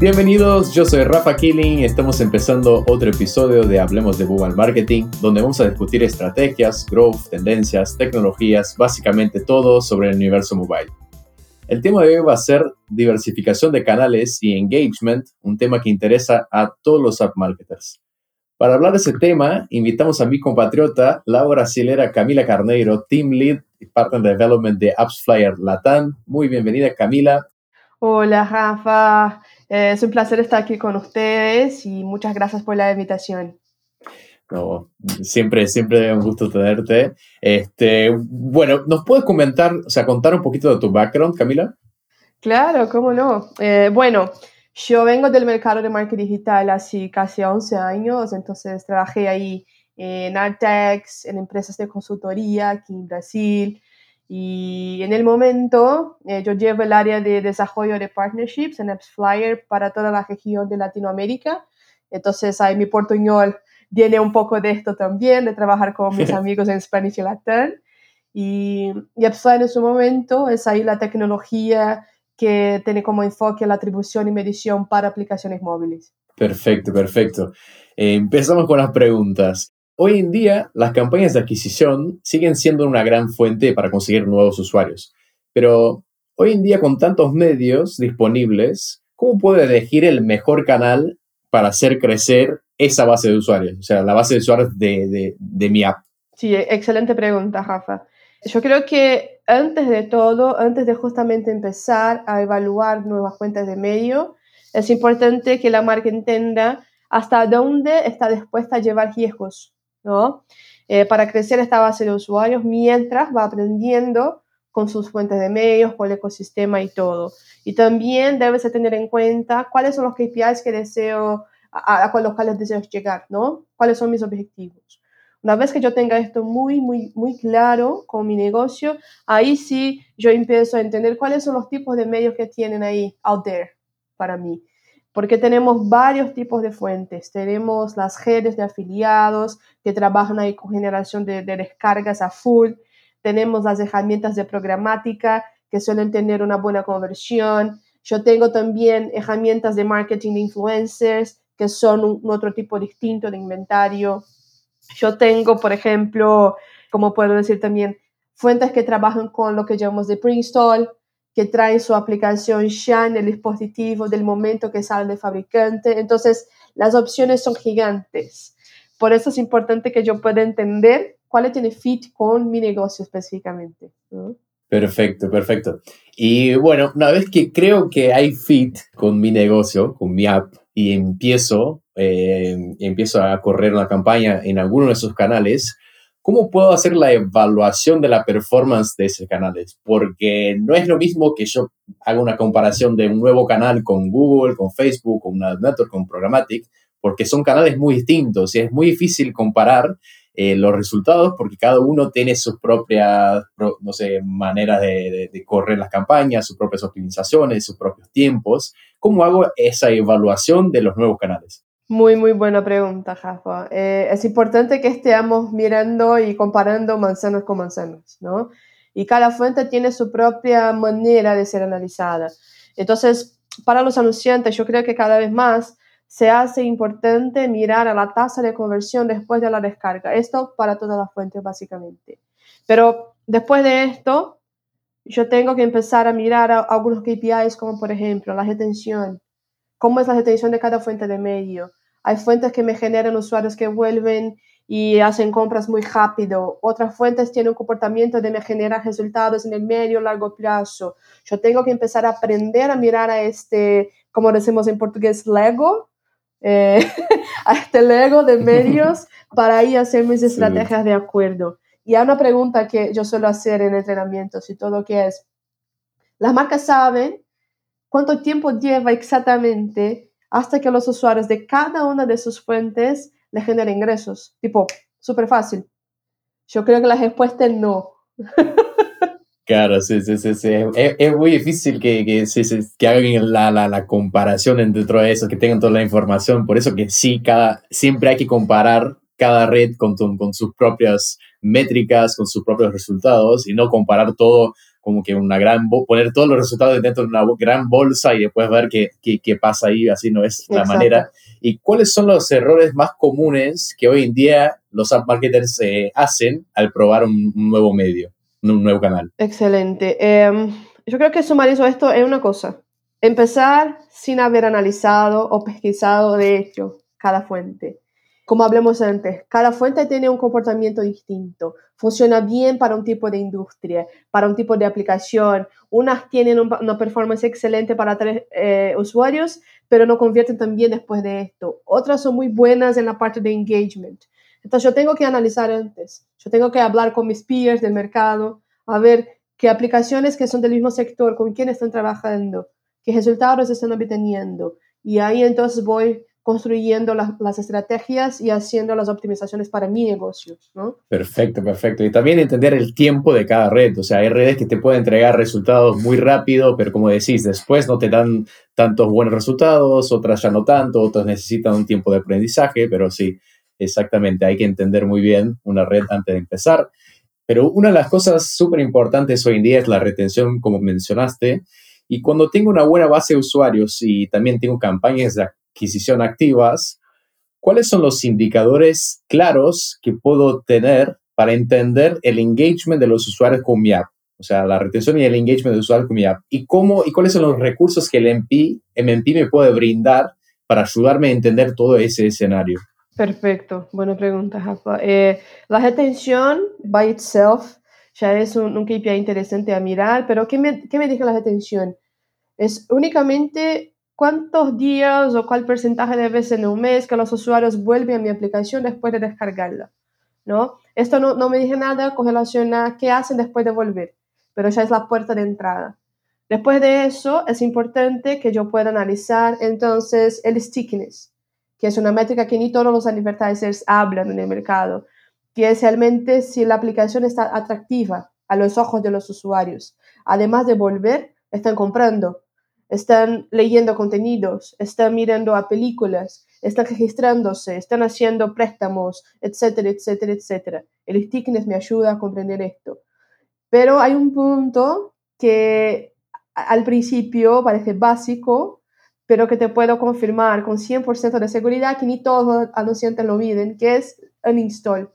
Bienvenidos, yo soy Rafa Killing, estamos empezando otro episodio de Hablemos de Google Marketing, donde vamos a discutir estrategias, growth, tendencias, tecnologías, básicamente todo sobre el universo mobile. El tema de hoy va a ser diversificación de canales y engagement, un tema que interesa a todos los app marketers. Para hablar de ese tema, invitamos a mi compatriota, la brasilera Camila Carneiro, Team Lead y Partner Development de AppsFlyer Latam. Muy bienvenida, Camila. Hola, Rafa. Eh, es un placer estar aquí con ustedes y muchas gracias por la invitación. No, siempre, siempre un gusto tenerte. Este, bueno, ¿nos puedes comentar, o sea, contar un poquito de tu background, Camila? Claro, cómo no. Eh, bueno, yo vengo del mercado de marketing digital hace casi 11 años, entonces trabajé ahí en Artex, en empresas de consultoría aquí en Brasil, y en el momento, eh, yo llevo el área de desarrollo de partnerships en AppsFlyer para toda la región de Latinoamérica. Entonces, ahí mi portuñol viene un poco de esto también, de trabajar con mis amigos en Spanish y Latin. Y, y AppsFlyer en su momento es ahí la tecnología que tiene como enfoque la atribución y medición para aplicaciones móviles. Perfecto, perfecto. Eh, empezamos con las preguntas. Hoy en día, las campañas de adquisición siguen siendo una gran fuente para conseguir nuevos usuarios, pero hoy en día con tantos medios disponibles, ¿cómo puedo elegir el mejor canal para hacer crecer esa base de usuarios? O sea, la base de usuarios de, de, mi app. Sí, excelente pregunta, Rafa. Yo creo que antes de todo, antes de justamente empezar a evaluar nuevas fuentes de medio, es importante que la marca entienda hasta dónde está dispuesta a llevar riesgos Eh, para crecer esta base de usuarios mientras va aprendiendo con sus fuentes de medios, con el ecosistema y todo. Y también debes tener en cuenta cuáles son los KPIs que deseo, a, a los cuales deseo llegar, ¿no? ¿Cuáles son mis objetivos? Una vez que yo tenga esto muy, muy, muy claro con mi negocio, ahí sí yo empiezo a entender cuáles son los tipos de medios que tienen ahí, out there, para mí porque tenemos varios tipos de fuentes. Tenemos las redes de afiliados que trabajan ahí con generación de, descargas a full. Tenemos las herramientas de programática que suelen tener una buena conversión. Yo tengo también herramientas de marketing de influencers que son un, otro tipo distinto de inventario. Yo tengo, por ejemplo, como puedo decir también, fuentes que trabajan con lo que llamamos de pre-install, que trae su aplicación ya en el dispositivo del momento que sale del fabricante. Entonces, las opciones son gigantes. Por eso es importante que yo pueda entender cuál tiene fit con mi negocio específicamente. Perfecto, perfecto. Y bueno, una vez que creo que hay fit con mi negocio, con mi app, y empiezo, eh, empiezo a correr una campaña en alguno de esos canales, ¿cómo puedo hacer la evaluación de la performance de esos canales? Porque no es lo mismo que yo haga una comparación de un nuevo canal con Google, con Facebook, con una network, con Programmatic, porque son canales muy distintos y es muy difícil comparar eh, los resultados porque cada uno tiene sus propias, no sé, maneras de, de, correr las campañas, sus propias optimizaciones, sus propios tiempos. ¿Cómo hago esa evaluación de los nuevos canales? Muy, muy buena pregunta, Rafa. Eh, es importante que estemos mirando y comparando manzanas con manzanas, ¿no? Y cada fuente tiene su propia manera de ser analizada. Entonces, para los anunciantes, yo creo que cada vez más se hace importante mirar a la tasa de conversión después de la descarga. Esto para todas las fuentes, básicamente. Pero después de esto, yo tengo que empezar a mirar a algunos KPIs, como por ejemplo la retención. ¿Cómo es la retención de cada fuente de medio? Hay fuentes que me generan usuarios que vuelven y hacen compras muy rápido. Otras fuentes tienen un comportamiento de me generar resultados en el medio largo plazo. Yo tengo que empezar a aprender a mirar a este, como decimos en portugués, Lego, eh, a este Lego de medios para ahí hacer mis estrategias de acuerdo. Y hay una pregunta que yo suelo hacer en entrenamientos y todo que es, las marcas saben cuánto tiempo lleva exactamente hasta que los usuarios de cada una de sus fuentes le generen ingresos. Tipo, súper fácil. Yo creo que la respuesta es no. Claro, sí, sí, sí. sí. Es, muy difícil que, que, que hagan la, la, la, comparación dentro de eso, que tengan toda la información. Por eso que sí, cada, siempre hay que comparar cada red con, con sus propias métricas, con sus propios resultados y no comparar todo como que una gran, poner todos los resultados dentro de una gran bolsa y después ver qué, qué, pasa ahí, así no es la manera. ¿Y cuáles son los errores más comunes que hoy en día los app marketers eh, hacen al probar un, nuevo medio, un nuevo canal? Excelente. Em, yo creo que sumarizo esto es una cosa. Empezar sin haber analizado o pesquisado de hecho cada fuente. Como hablamos antes, cada fuente tiene un comportamiento distinto. Funciona bien para un tipo de industria, para un tipo de aplicación. Unas tienen una performance excelente para tres eh, usuarios, pero no convierten tan bien después de esto. Otras son muy buenas en la parte de engagement. Entonces yo tengo que analizar antes. Yo tengo que hablar con mis peers del mercado, a ver qué aplicaciones que son del mismo sector, con quién están trabajando, qué resultados están obteniendo. Y ahí entonces voy construyendo las estrategias y haciendo las optimizaciones para mi negocio, ¿no? Perfecto, perfecto. Y también entender el tiempo de cada red. O sea, hay redes que te pueden entregar resultados muy rápido, pero como decís, después no te dan tantos buenos resultados, otras ya no tanto, otras necesitan un tiempo de aprendizaje, pero sí, exactamente, hay que entender muy bien una red antes de empezar. Pero una de las cosas súper importantes hoy en día es la retención, como mencionaste. Y cuando tengo una buena base de usuarios y también tengo campañas de adquisición activas, ¿cuáles son los indicadores claros que puedo tener para entender el engagement de los usuarios con mi app? O sea, la retención y el engagement de usuarios con mi app. ¿Y, cómo, y cuáles son los recursos que el MP, MMP me puede brindar para ayudarme a entender todo ese escenario? Perfecto, buena pregunta, Rafa. Eh, la retención by itself ya es un, un, KPI interesante a mirar, pero ¿qué me, qué me la retención? Es únicamente cuántos días o cuál porcentaje de veces en un mes que los usuarios vuelven a mi aplicación después de descargarla. ¿no? Esto no, no me dice nada con relación a qué hacen después de volver, pero ya es la puerta de entrada. Después de eso, es importante que yo pueda analizar entonces el stickiness, que es una métrica que ni todos los advertisers hablan en el mercado, que es realmente si la aplicación está atractiva a los ojos de los usuarios. Además de volver, están comprando, están leyendo contenidos, están mirando a películas, están registrándose, están haciendo préstamos, etcétera, etcétera, etcétera. El stickiness me ayuda a comprender esto. Pero hay un punto que al principio parece básico, pero que te puedo confirmar con 100% de seguridad que ni todos anunciantes lo miden, que es un install.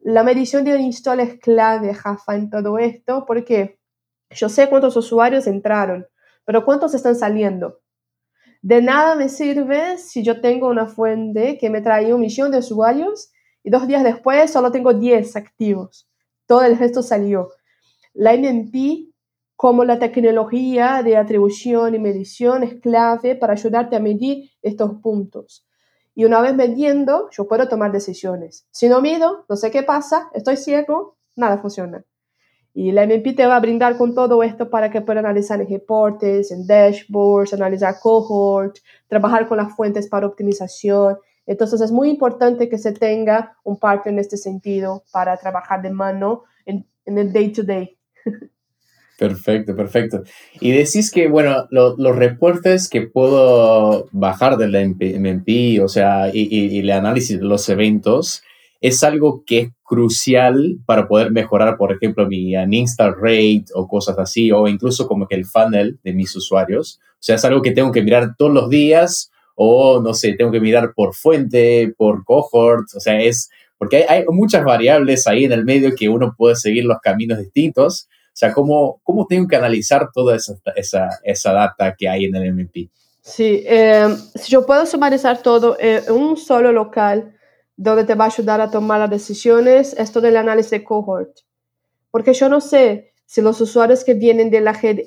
La medición de un es clave, Jafa, en todo esto, porque yo sé cuántos usuarios entraron, pero ¿cuántos están saliendo? De nada me sirve si yo tengo una fuente que me trae un millón de usuarios y dos días después solo tengo 10 activos. Todo el resto salió. La NMP, como la tecnología de atribución y medición, es clave para ayudarte a medir estos puntos. Y una vez midiendo, yo puedo tomar decisiones. Si no mido, no sé qué pasa, estoy ciego, nada funciona. Y la MMP te va a brindar con todo esto para que puedas analizar en reportes, en dashboards, analizar cohorts, trabajar con las fuentes para optimización. Entonces es muy importante que se tenga un partner en este sentido para trabajar de mano en, el day to day. Perfecto, perfecto. Y decís que, bueno, los reportes que puedo bajar del MMP, o sea, y, y el análisis de los eventos, es algo que es crucial para poder mejorar, por ejemplo, mi install rate o cosas así, o incluso como que el funnel de mis usuarios. O sea, es algo que tengo que mirar todos los días o, no sé, tengo que mirar por fuente, por cohort, o sea, es porque hay, muchas variables ahí en el medio que uno puede seguir los caminos distintos. O sea, ¿cómo, cómo tengo que analizar toda esa, esa, esa data que hay en el MVP? Sí, eh, si yo puedo sumarizar todo en un solo local, donde te va a ayudar a tomar las decisiones, esto del análisis de cohort. Porque yo no sé si los usuarios que vienen de la red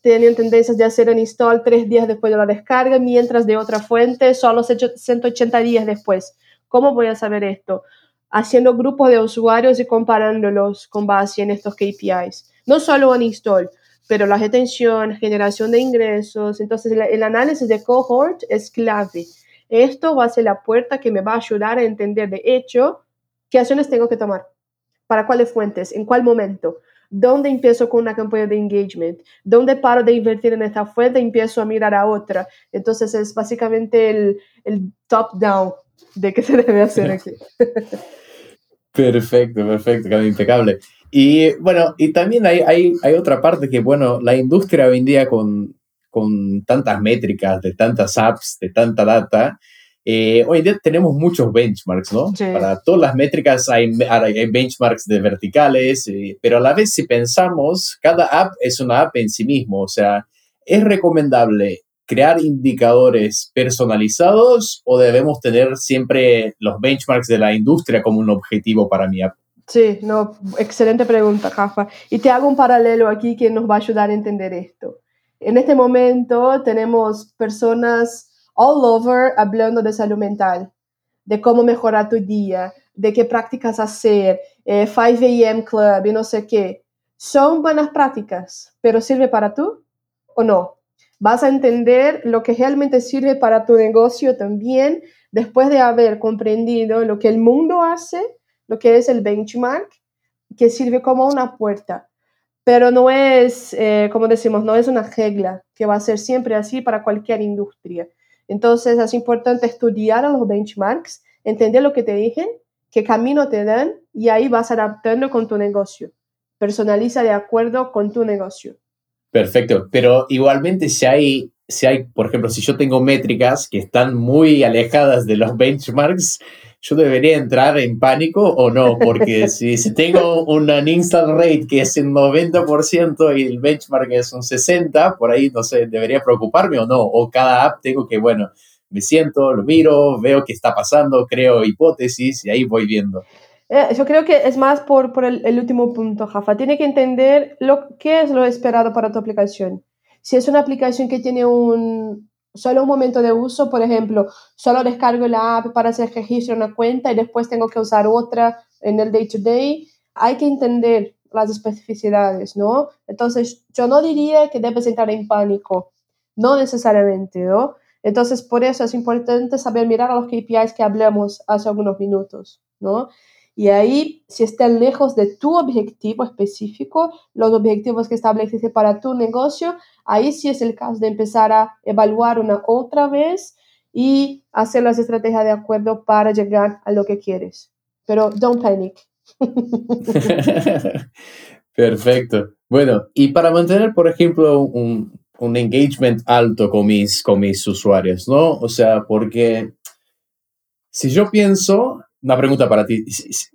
tienen tendencias de hacer un install tres días después de la descarga, mientras de otra fuente solo 180 días después. ¿Cómo voy a saber esto? Haciendo grupos de usuarios y comparándolos con base en estos KPIs. No solo un install, pero la retención, generación de ingresos. Entonces, el análisis de cohort es clave esto va a ser la puerta que me va a ayudar a entender de hecho qué acciones tengo que tomar, para cuáles fuentes, en cuál momento, dónde empiezo con una campaña de engagement, dónde paro de invertir en esta fuente y empiezo a mirar a otra. Entonces es básicamente el, el top-down de qué se debe hacer aquí. Perfecto, perfecto, impecable. Y bueno, y también hay, hay, hay, otra parte que, bueno, la industria hoy en día con, con tantas métricas, de tantas apps, de tanta data, eh, hoy en día tenemos muchos benchmarks, ¿no? Para todas las métricas hay, hay benchmarks de verticales, eh, pero a la vez si pensamos, cada app es una app en sí mismo, o sea, ¿es recomendable crear indicadores personalizados o debemos tener siempre los benchmarks de la industria como un objetivo para mi app? Sí, no, excelente pregunta, Rafa. Y te hago un paralelo aquí que nos va a ayudar a entender esto. En este momento tenemos personas all over hablando de salud mental, de cómo mejorar tu día, de qué prácticas hacer, 5 eh, a.m. club y no sé qué. Son buenas prácticas, pero ¿sirve para tú o no? Vas a entender lo que realmente sirve para tu negocio también después de haber comprendido lo que el mundo hace, lo que es el benchmark, que sirve como una puerta. Pero no es, eh, como decimos, no es una regla que va a ser siempre así para cualquier industria. Entonces es importante estudiar los benchmarks, entender lo que te dicen, qué camino te dan y ahí vas adaptando con tu negocio. Personaliza de acuerdo con tu negocio. Perfecto, pero igualmente si hay, si hay, por ejemplo, si yo tengo métricas que están muy alejadas de los benchmarks, yo debería entrar en pánico o no, porque si, si tengo una install rate que es un 90% y el benchmark es un 60%, por ahí no sé, debería preocuparme o no, o cada app tengo que, bueno, me siento, lo miro, veo qué está pasando, creo hipótesis y ahí voy viendo. Eh, yo creo que es más por, por el, el, último punto, Jafa. Tiene que entender lo, qué es lo esperado para tu aplicación. Si es una aplicación que tiene un, solo un momento de uso, por ejemplo, solo descargo la app para hacer registro en una cuenta y después tengo que usar otra en el day to day, hay que entender las especificidades, ¿no? Entonces, yo no diría que debes entrar en pánico, no necesariamente, ¿no? Entonces, por eso es importante saber mirar a los KPIs que hablamos hace algunos minutos, ¿no? Y ahí, si están lejos de tu objetivo específico, los objetivos que estableciste para tu negocio, ahí sí es el caso de empezar a evaluar una otra vez y hacer las estrategias de acuerdo para llegar a lo que quieres. Pero don't panic. Perfecto. Bueno, y para mantener, por ejemplo, un, un engagement alto con mis, con mis usuarios, ¿no? O sea, porque si yo pienso una pregunta para ti.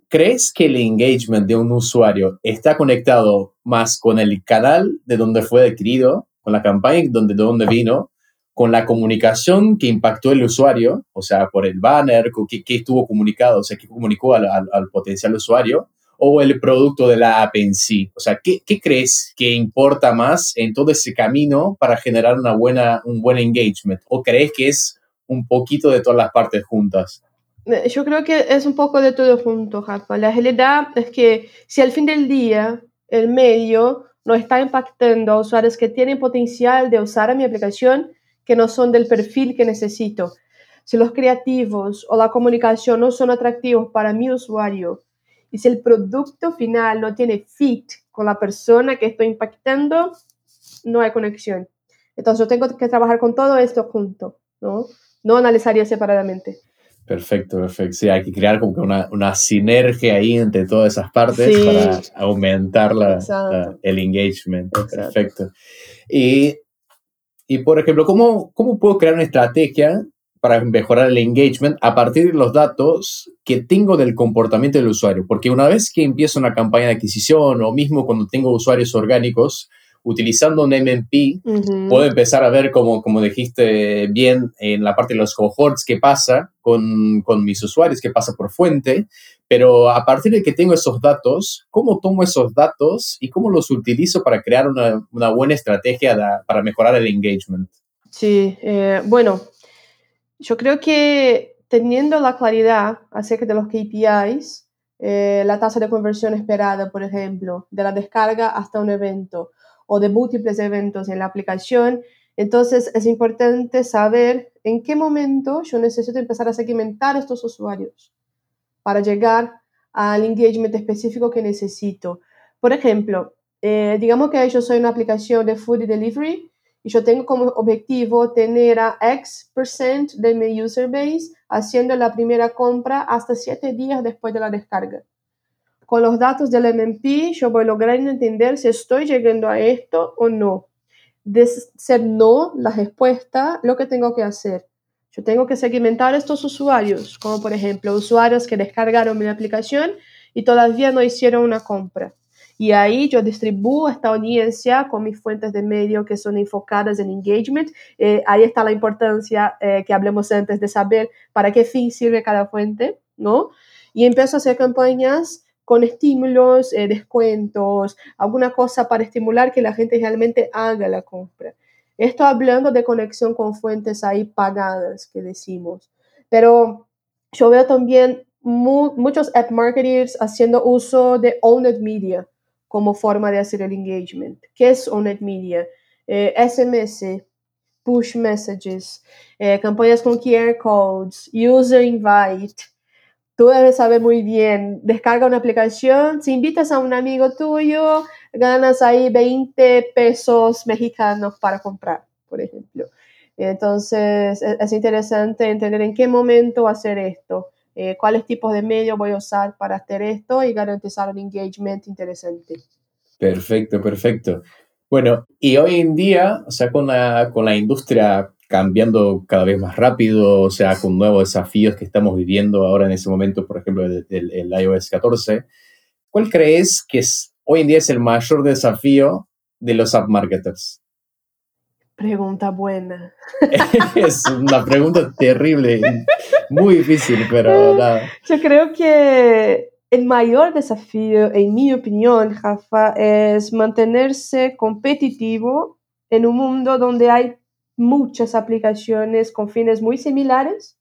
¿Crees que el engagement de un usuario está conectado más con el canal de donde fue adquirido, con la campaña de donde vino, con la comunicación que impactó el usuario, o sea, por el banner, qué, estuvo comunicado, o sea, qué comunicó al, potencial usuario, o el producto de la app en sí? O sea, ¿qué, ¿qué, crees que importa más en todo ese camino para generar una buena, un buen engagement? ¿O crees que es un poquito de todas las partes juntas? Eh, yo creo que es un poco de todo junto, Rafa. La realidad es que si al fin del día el medio no está impactando a usuarios que tienen potencial de usar mi aplicación, que no son del perfil que necesito, si los creativos o la comunicación no son atractivos para mi usuario, y si el producto final no tiene fit con la persona que estoy impactando, no hay conexión. Entonces yo tengo que trabajar con todo esto junto, ¿no? No analizaría separadamente. Perfecto, perfecto. Sí, hay que crear como que una, una sinergia ahí entre todas esas partes para aumentar la, el engagement. Perfecto. Y, y, por ejemplo, ¿cómo, ¿cómo puedo crear una estrategia para mejorar el engagement a partir de los datos que tengo del comportamiento del usuario? Porque una vez que empiezo una campaña de adquisición o mismo cuando tengo usuarios orgánicos, utilizando un MMP, puedo empezar a ver, como, como dijiste bien, en la parte de los cohorts, qué pasa con, con, mis usuarios, qué pasa por fuente, pero a partir de que tengo esos datos, ¿cómo tomo esos datos y cómo los utilizo para crear una, una buena estrategia para mejorar el engagement? Sí, eh, bueno, yo creo que teniendo la claridad acerca de los KPIs, eh, la tasa de conversión esperada, por ejemplo, de la descarga hasta un evento, o de múltiples eventos en la aplicación. Entonces es importante saber en qué momento yo necesito empezar a segmentar estos usuarios para llegar al engagement específico que necesito. Por ejemplo, eh, digamos que yo soy una aplicación de food delivery y yo tengo como objetivo tener a X de mi user base haciendo la primera compra hasta siete días después de la descarga. Con los datos del MMP, yo voy a lograr entender si estoy llegando a esto o no. De ser no la respuesta, lo que tengo que hacer. Yo tengo que segmentar estos usuarios, como por ejemplo usuarios que descargaron mi aplicación y todavía no hicieron una compra. Y ahí yo distribuyo esta audiencia con mis fuentes de medio que son enfocadas en engagement. Eh, ahí está la importancia eh, que hablemos antes de saber para qué fin sirve cada fuente, ¿no? Y empiezo a hacer campañas con estímulos, eh, descuentos, alguna cosa para estimular que la gente realmente haga la compra. Esto hablando de conexión con fuentes ahí pagadas que decimos. Pero yo veo también muchos app marketers haciendo uso de owned media como forma de hacer el engagement. ¿Qué es Owned Media? SMS, eh, push messages, eh, campañas con QR codes, user invite. Tú debes saber muy bien, descarga una aplicación, si invitas a un amigo tuyo, ganas ahí 20 pesos mexicanos para comprar, por ejemplo. Entonces, e-, es interesante entender en qué momento hacer esto. Eh, cuáles tipos de medios voy a usar para hacer esto y garantizar un engagement interesante. Perfecto, perfecto. Bueno, y hoy en día, o sea, con la, con la industria cambiando cada vez más rápido, o sea, con nuevos desafíos que estamos viviendo ahora en ese momento, por ejemplo, el, el, iOS 14, ¿cuál crees que es, hoy en día es el mayor desafío de los app marketers? Pregunta buena. es una pregunta terrible, muy difícil, pero nada. Yo creo que el mayor desafío, en mi opinión, Rafa, es mantenerse competitivo en un mundo donde hay muchas aplicaciones con fines muy similares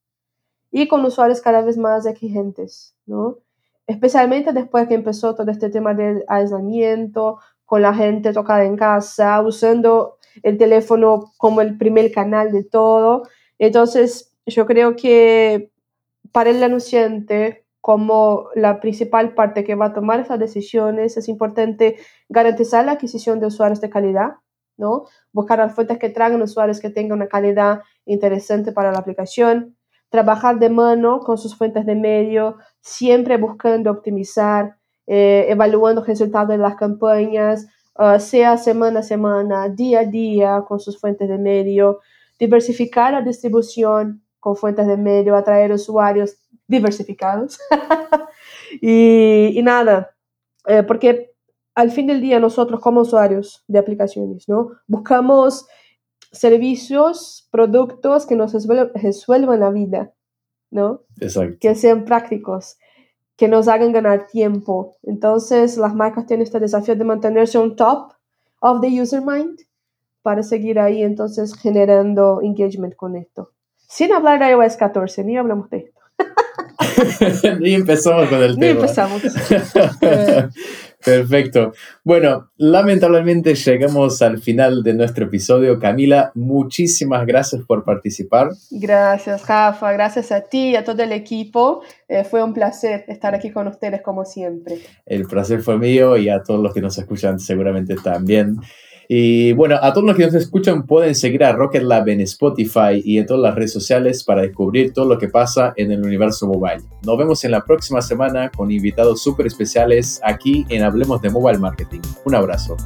y con usuarios cada vez más exigentes, ¿no? Especialmente después que empezó todo este tema de aislamiento, con la gente tocada en casa, usando el teléfono como el primer canal de todo. Entonces, yo creo que para el anunciante, como la principal parte que va a tomar esas decisiones, es importante garantizar la adquisición de usuarios de calidad, ¿no? Buscar fuentes que traigan usuarios que tengan una calidad interesante para la aplicación, trabajar de mano con sus fuentes de medio, siempre buscando optimizar, eh, evaluando resultados de las campañas, uh, sea semana a semana, día a día, con sus fuentes de medio, diversificar la distribución con fuentes de medio, atraer usuarios diversificados. y, y, nada, eh, porque al fin del día nosotros como usuarios de aplicaciones, ¿no? Buscamos servicios, productos que nos resuelvan la vida, ¿no? Exacto. Que sean prácticos que nos hagan ganar tiempo. Entonces, las marcas tienen este desafío de mantenerse on top of the user mind para seguir ahí, entonces, generando engagement con esto. Sin hablar de iOS 14, ni hablamos de esto. ni empezamos con el ni tema. empezamos. Perfecto. Bueno, lamentablemente llegamos al final de nuestro episodio. Camila, muchísimas gracias por participar. Gracias, Rafa. Gracias a ti y a todo el equipo. Eh, fue un placer estar aquí con ustedes como siempre. El placer fue mío y a todos los que nos escuchan seguramente también. Y bueno, a todos los que nos escuchan pueden seguir a Rocket Lab en Spotify y en todas las redes sociales para descubrir todo lo que pasa en el universo mobile. Nos vemos en la próxima semana con invitados súper especiales aquí en Hablemos de Mobile Marketing. Un abrazo.